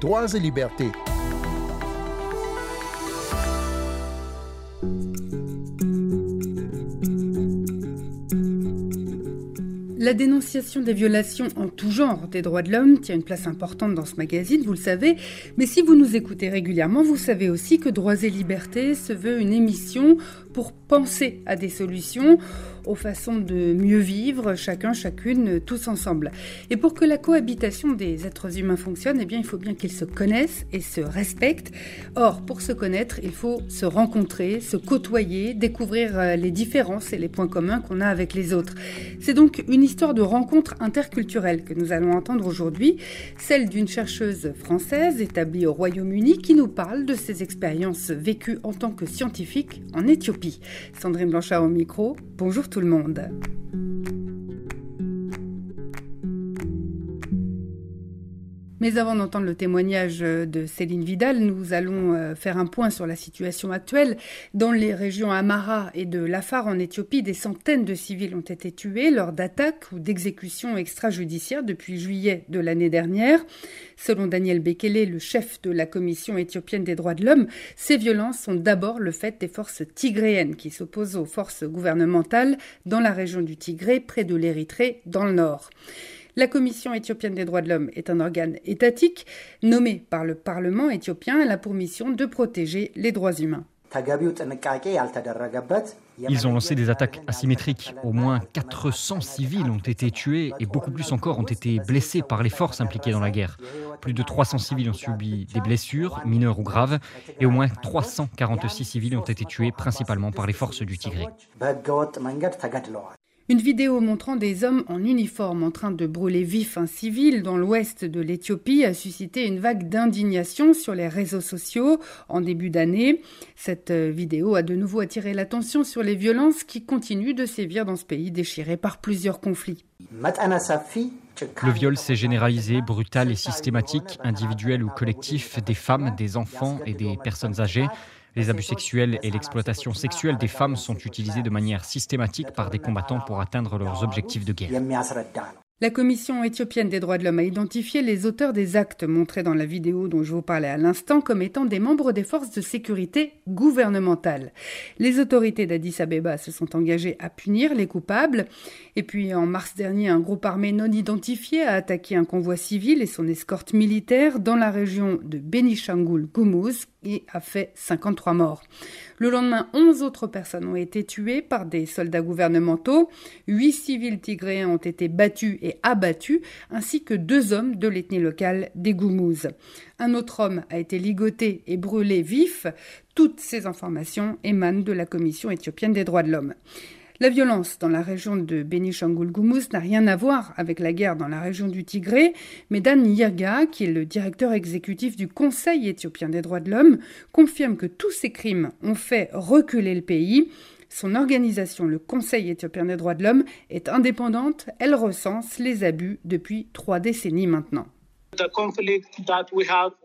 Droits et libertés. La dénonciation des violations en tout genre des droits de l'homme tient une place importante dans ce magazine, vous le savez, mais si vous nous écoutez régulièrement, vous savez aussi que Droits et Libertés se veut une émission pour penser à des solutions aux façons de mieux vivre, chacun, chacune, tous ensemble. Et pour que la cohabitation des êtres humains fonctionne, eh bien, il faut bien qu'ils se connaissent et se respectent. Or, pour se connaître, il faut se rencontrer, se côtoyer, découvrir euh, les différences et les points communs qu'on a avec les autres. C'est donc une histoire de rencontre interculturelle que nous allons entendre aujourd'hui, celle d'une chercheuse française établie au Royaume-Uni qui nous parle de ses expériences vécues en tant que scientifique en Éthiopie. Sandrine Blanchard au micro, bonjour tout le monde. Mais avant d'entendre le témoignage de Céline Vidal, nous allons euh, faire un point sur la situation actuelle. Dans les régions Amara et de Lafar en Éthiopie, des centaines de civils ont été tués lors d'attaques ou d'exécutions extrajudiciaires depuis juillet de l'année dernière. Selon Daniel Bekele, le chef de la Commission éthiopienne des droits de l'homme, ces violences sont d'abord le fait des forces tigréennes qui s'opposent aux forces gouvernementales dans la région du Tigré, près de l'Érythrée, dans le nord. La Commission éthiopienne des droits de l'homme est un organe étatique nommé par le Parlement éthiopien. Elle a pour mission de protéger les droits humains. Ils ont lancé des attaques asymétriques. Au moins 400 civils ont été tués et beaucoup plus encore ont été blessés par les forces impliquées dans la guerre. Plus de 300 civils ont subi des blessures, mineures ou graves, et au moins 346 civils ont été tués principalement par les forces du Tigré. Une vidéo montrant des hommes en uniforme en train de brûler vif un civil dans l'ouest de l'Éthiopie a suscité une vague d'indignation sur les réseaux sociaux en début d'année. Cette euh, vidéo a de nouveau attiré l'attention sur les violences qui continuent de sévir dans ce pays déchiré par plusieurs conflits. Le viol s'est généralisé, brutal et systématique, individuel ou collectif, des femmes, des enfants et des personnes âgées. Les abus sexuels et l'exploitation sexuelle des femmes sont utilisés de manière systématique par des combattants pour atteindre leurs objectifs de guerre. La Commission éthiopienne des droits de l'homme a identifié les auteurs des actes montrés dans la vidéo dont je vous parlais à l'instant comme étant des membres des forces de sécurité gouvernementales. Les autorités d'Addis Abeba se sont engagées à punir les coupables. Et puis en mars dernier, un groupe armé non identifié a attaqué un convoi civil et son escorte militaire dans la région de Benishangul Gumuz et a fait 53 morts. Le lendemain, 11 autres personnes ont été tuées par des soldats gouvernementaux. Huit civils tigréens ont été battus et abattus, ainsi que deux hommes de l'ethnie locale des Goumouz. Un autre homme a été ligoté et brûlé vif. Toutes ces informations émanent de la Commission éthiopienne des droits de l'homme. La violence dans la région de Benishangul Gumuz n'a rien à voir avec la guerre dans la région du Tigré, mais Dan Yirga, qui est le directeur exécutif du Conseil éthiopien des droits de l'homme, confirme que tous ces crimes ont fait reculer le pays. Son organisation, le Conseil éthiopien des droits de l'homme, est indépendante, elle recense les abus depuis trois décennies maintenant.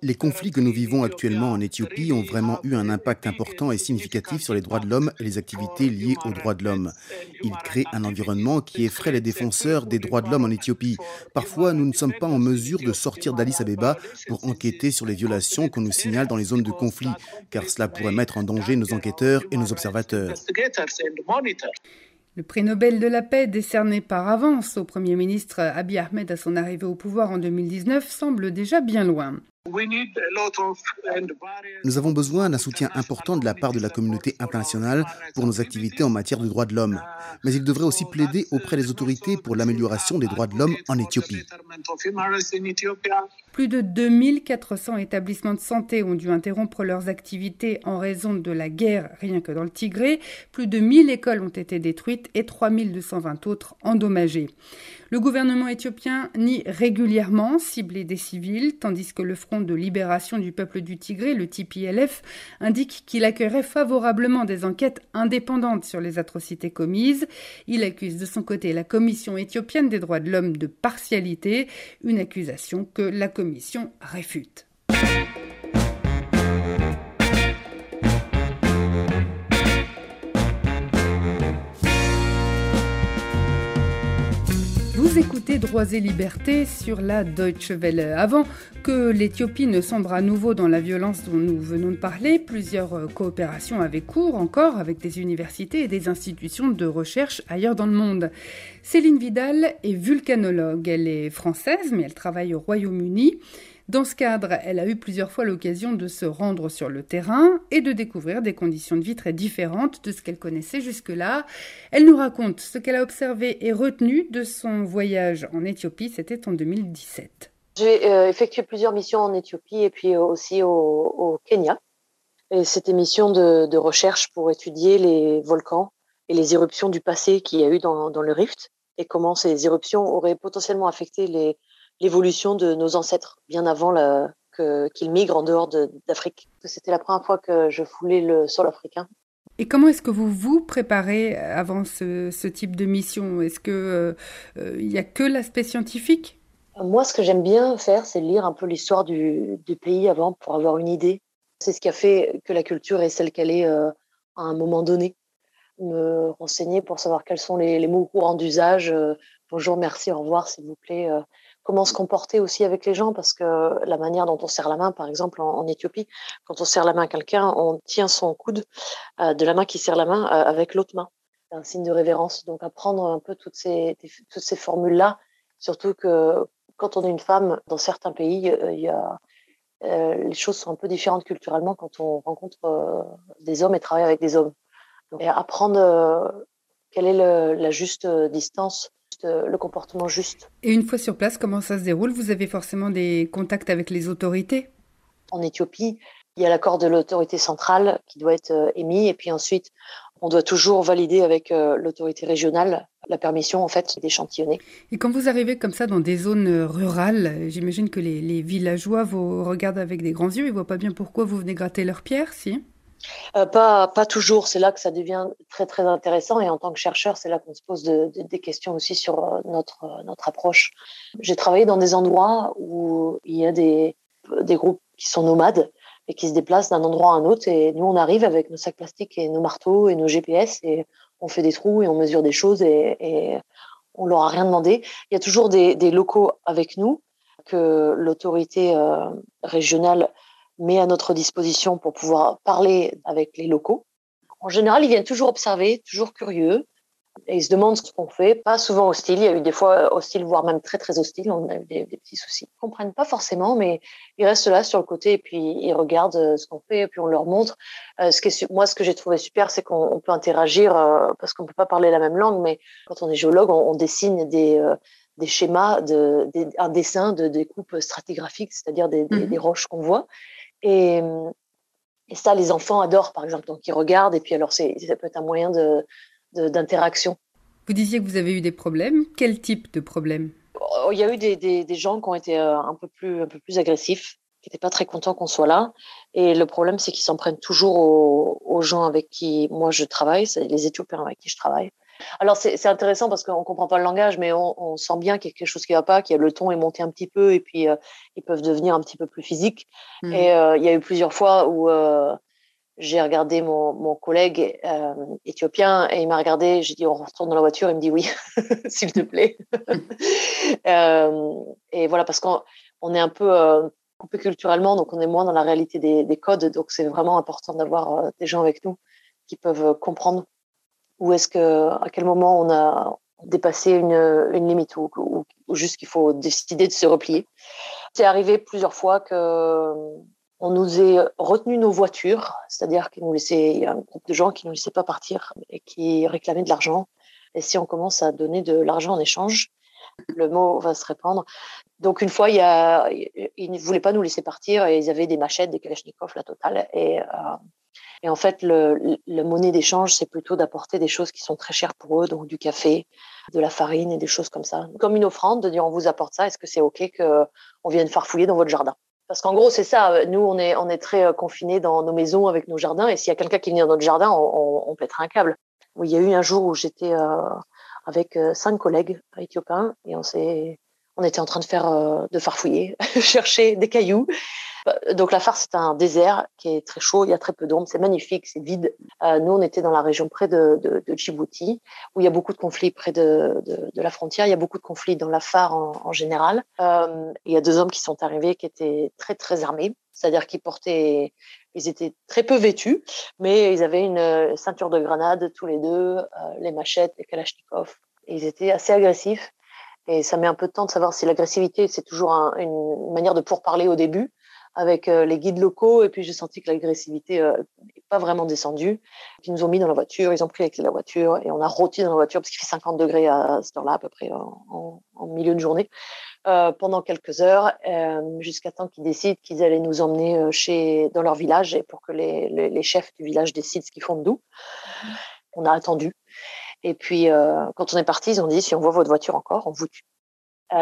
Les conflits que nous vivons actuellement en Éthiopie ont vraiment eu un impact important et significatif sur les droits de l'homme et les activités liées aux droits de l'homme. Ils créent un environnement qui effraie les défenseurs des droits de l'homme en Éthiopie. Parfois, nous ne sommes pas en mesure de sortir d'Addis Abeba pour enquêter sur les violations qu'on nous signale dans les zones de conflit, car cela pourrait mettre en danger nos enquêteurs et nos observateurs. Le prix Nobel de la paix décerné par avance au Premier ministre Abiy Ahmed à son arrivée au pouvoir en 2019 semble déjà bien loin. Nous avons besoin d'un soutien important de la part de la communauté internationale pour nos activités en matière de droits de l'homme. Mais il devrait aussi plaider auprès des autorités pour l'amélioration des droits de l'homme en Éthiopie. Plus de 2400 établissements de santé ont dû interrompre leurs activités en raison de la guerre rien que dans le Tigré. Plus de 1000 écoles ont été détruites et 3220 autres endommagées. Le gouvernement éthiopien nie régulièrement cibler des civils, tandis que le Front de libération du peuple du Tigré, le TPLF, indique qu'il accueillerait favorablement des enquêtes indépendantes sur les atrocités commises. Il accuse de son côté la Commission éthiopienne des droits de l'homme de partialité, une accusation que la Commission réfute. Droits et Libertés sur la Deutsche Welle. Avant que l'Éthiopie ne sombre à nouveau dans la violence dont nous venons de parler, plusieurs euh, coopérations avaient cours encore avec des universités et des institutions de recherche ailleurs dans le monde. Céline Vidal est vulcanologue. Elle est française, mais elle travaille au Royaume-Uni. Dans ce cadre, elle a eu plusieurs fois l'occasion de se rendre sur le terrain et de découvrir des conditions de vie très différentes de ce qu'elle connaissait jusque-là. Elle nous raconte ce qu'elle a observé et retenu de son voyage en Éthiopie, c'était en 2017. J'ai euh, effectué plusieurs missions en Éthiopie et puis aussi au, Kenya. Et c'était mission de, recherche pour étudier les volcans et les éruptions du passé qu'il y a eu dans le rift et comment ces éruptions auraient potentiellement affecté les, l'évolution de nos ancêtres bien avant qu'ils migrent en dehors d'Afrique. C'était la première fois que je foulais le sol africain. Et comment est-ce que vous vous préparez avant ce, type de mission? Est-ce qu'il euh, il n'y a que l'aspect scientifique? Moi, ce que j'aime bien faire, c'est lire un peu l'histoire du, pays avant pour avoir une idée. C'est ce qui a fait que la culture est celle qu'elle est euh, à un moment donné. Me renseigner pour savoir quels sont les, mots courants d'usage. Euh, bonjour, merci, au revoir, s'il vous plaît comment se comporter aussi avec les gens, parce que la manière dont on serre la main, par exemple en, Éthiopie, quand on serre la main à quelqu'un, on tient son coude euh, de la main qui serre la main euh, avec l'autre main. C'est un signe de révérence. Donc apprendre un peu toutes ces, toutes ces formules-là, surtout que quand on est une femme, dans certains pays, euh, les choses sont un peu différentes culturellement quand on rencontre des hommes et travaille avec des hommes. Et apprendre quelle est la juste distance euh, le comportement juste. Et une fois sur place, comment ça se déroule? Vous avez forcément des contacts avec les autorités? En Éthiopie, il y a l'accord de l'autorité centrale qui doit être euh, émis et puis ensuite on doit toujours valider avec euh, l'autorité régionale la permission en fait d'échantillonner. Et quand vous arrivez comme ça dans des zones rurales, j'imagine que les, les, villageois vous regardent avec des grands yeux, ils voient pas bien pourquoi vous venez gratter leurs pierres, si? Euh, pas, toujours. C'est là que ça devient très très intéressant. Et en tant que chercheur, c'est là qu'on se pose des questions aussi sur euh, notre, euh, notre approche. J'ai travaillé dans des endroits où il y a des, des groupes qui sont nomades et qui se déplacent d'un endroit à un autre. Et nous, on arrive avec nos sacs plastiques et nos marteaux et nos GPS et on fait des trous et on mesure des choses et, et on leur a rien demandé. Il y a toujours des locaux avec nous que l'autorité régionale met à notre disposition pour pouvoir parler avec les locaux. En général, ils viennent toujours observer, toujours curieux, et ils se demandent ce qu'on fait. Pas souvent hostile. Il y a eu des fois hostiles, voire même très très hostiles. On a eu des, petits soucis. Ils comprennent pas forcément, mais ils restent là sur le côté et puis ils regardent euh, ce qu'on fait et puis on leur montre. Euh, ce qui est, moi, ce que j'ai trouvé super, c'est qu'on peut interagir euh, parce qu'on peut pas parler la même langue, mais quand on est géologue, on, dessine des des schémas, de, un dessin de découpe stratigraphique, c'est-à-dire des, des mhm. roches qu'on voit. Et, et, ça, les enfants adorent, par exemple. Donc, ils regardent et puis alors, ça peut être un moyen d'interaction. De, vous disiez que vous avez eu des problèmes. Quel type de problèmes? Oh, Il y a eu des, des, des, gens qui ont été euh, un peu plus, un peu plus agressifs, qui n'étaient pas très contents qu'on soit là. Et le problème, c'est qu'ils s'en prennent toujours aux, aux, gens avec qui moi je travaille, c'est les Éthiopiens avec qui je travaille. Alors c'est intéressant parce qu'on comprend pas le langage, mais on, sent bien qu'il y a quelque chose qui va pas, qu'il le ton est monté un petit peu et puis euh, ils peuvent devenir un petit peu plus physiques. Mmh. Et euh, il y a eu plusieurs fois où euh, j'ai regardé mon, mon collègue éthiopien et il m'a regardé, j'ai dit on retourne dans la voiture, il me dit oui, s'il te plaît. et voilà parce qu'on on est un peu coupé culturellement, donc on est moins dans la réalité des, des codes, donc c'est vraiment important d'avoir des gens avec nous qui peuvent comprendre ou est-ce que à quel moment on a dépassé une, limite ou, juste qu'il faut décider de se replier? C'est arrivé plusieurs fois que on nous ait retenu nos voitures, c'est-à-dire qu'il nous laissait, il y a un groupe de gens qui ne nous laissaient pas partir et qui réclamaient de l'argent. Et si on commence à donner de l'argent en échange, le mot va se répandre. Donc une fois, ils ne voulaient pas nous laisser partir et ils avaient des machettes, des kalachnikovs, la totale. Et euh, et en fait, le, le monnaie d'échange, c'est plutôt d'apporter des choses qui sont très chères pour eux, donc du café, de la farine et des choses comme ça. Comme une offrande, de dire on vous apporte ça, est-ce que c'est OK qu'on vienne farfouiller dans votre jardin? Parce qu'en gros, c'est ça, nous, on est, on est très euh, confinés dans nos maisons avec nos jardins, et s'il y a quelqu'un qui vient dans notre jardin, on, on, pètera un câble. Il y a eu un jour où j'étais euh, avec euh, cinq collègues éthiopiens, et on s'est On était en train de faire, de farfouiller, chercher des cailloux. Donc la Far, c'est un désert qui est très chaud, il y a très peu d'ombre, c'est magnifique, c'est vide. nous, on était dans la région près de, Djibouti, où il y a beaucoup de conflits près de, la frontière, il y a beaucoup de conflits dans la Far en, général. Euh, il y a deux hommes qui sont arrivés qui étaient très très armés, c'est-à-dire qu'ils portaient ils étaient très peu vêtus, mais ils avaient une ceinture de grenades tous les deux, euh, les machettes, les kalachnikovs. Ils étaient assez agressifs. Et ça met un peu de temps de savoir si l'agressivité, c'est toujours une manière de pourparler au début avec euh, les guides locaux. Et puis j'ai senti que l'agressivité n'est euh, pas vraiment descendue. Ils nous ont mis dans la voiture, ils ont pris avec la voiture et on a rôti dans la voiture parce qu'il fait 50 degrés à cette heure-là, à peu près en, en milieu de journée. Euh, pendant quelques heures, euh, jusqu'à temps qu'ils décident qu'ils allaient nous emmener chez, dans leur village et pour que les, les, les chefs du village décident ce qu'ils font de nous. On a attendu. Et puis, quand on est parti, ils ont dit si on voit votre voiture encore, on vous tue.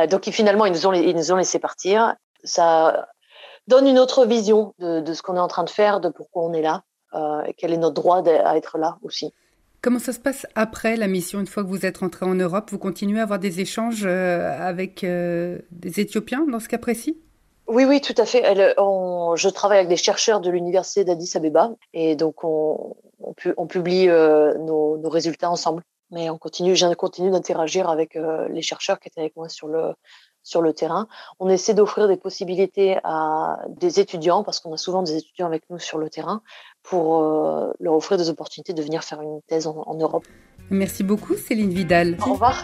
donc, finalement, ils nous, ont, ils nous ont laissé partir. Ça donne une autre vision de, de ce qu'on est en train de faire, de pourquoi on est là, et quel est notre droit à être là aussi. Comment ça se passe après la mission Une fois que vous êtes rentré en Europe, vous continuez à avoir des échanges euh, avec euh, des Éthiopiens dans ce cas précis? Oui, oui, tout à fait. Elle, on, je travaille avec des chercheurs de l'université d'Addis Abeba et donc on, on, on publie euh, nos, nos, résultats ensemble. Mais on continue, je continue d'interagir avec euh, les chercheurs qui étaient avec moi sur le sur le terrain. On essaie d'offrir des possibilités à des étudiants, parce qu'on a souvent des étudiants avec nous sur le terrain, pour euh, leur offrir des opportunités de venir faire une thèse en, en Europe. Merci beaucoup, Céline Vidal. Au revoir.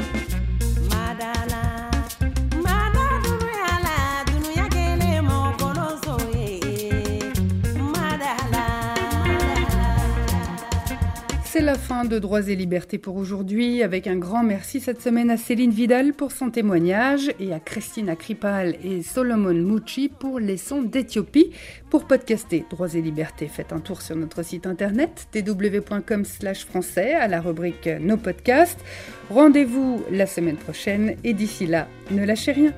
C'est la fin de Droits et Libertés pour aujourd'hui, avec un grand merci cette semaine à Céline Vidal pour son témoignage et à Christina Kripal et Solomon Mouchi pour les sons d'Éthiopie. Pour podcaster Droits et Libertés, faites un tour sur notre site internet www.com français à la rubrique Nos podcasts. Rendez-vous la semaine prochaine et d'ici là, ne lâchez rien.